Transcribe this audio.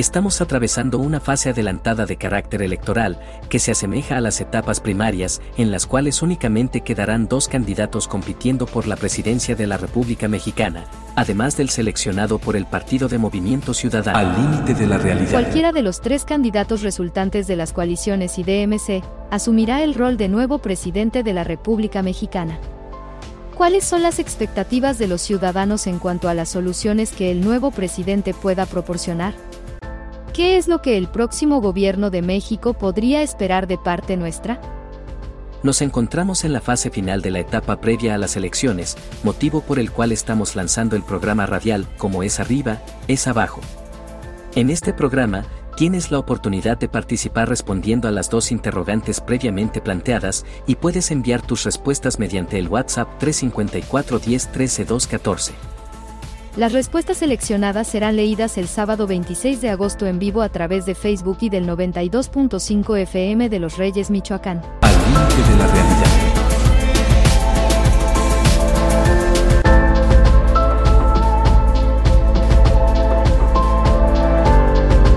Estamos atravesando una fase adelantada de carácter electoral, que se asemeja a las etapas primarias, en las cuales únicamente quedarán dos candidatos compitiendo por la presidencia de la República Mexicana, además del seleccionado por el Partido de Movimiento Ciudadano. Al límite de la realidad. Cualquiera de los tres candidatos resultantes de las coaliciones y DMC asumirá el rol de nuevo presidente de la República Mexicana. ¿Cuáles son las expectativas de los ciudadanos en cuanto a las soluciones que el nuevo presidente pueda proporcionar? ¿Qué es lo que el próximo gobierno de México podría esperar de parte nuestra? Nos encontramos en la fase final de la etapa previa a las elecciones, motivo por el cual estamos lanzando el programa radial Como es arriba, es abajo. En este programa, tienes la oportunidad de participar respondiendo a las dos interrogantes previamente planteadas y puedes enviar tus respuestas mediante el WhatsApp 354 10 13 214. Las respuestas seleccionadas serán leídas el sábado 26 de agosto en vivo a través de Facebook y del 92.5 FM de Los Reyes, Michoacán.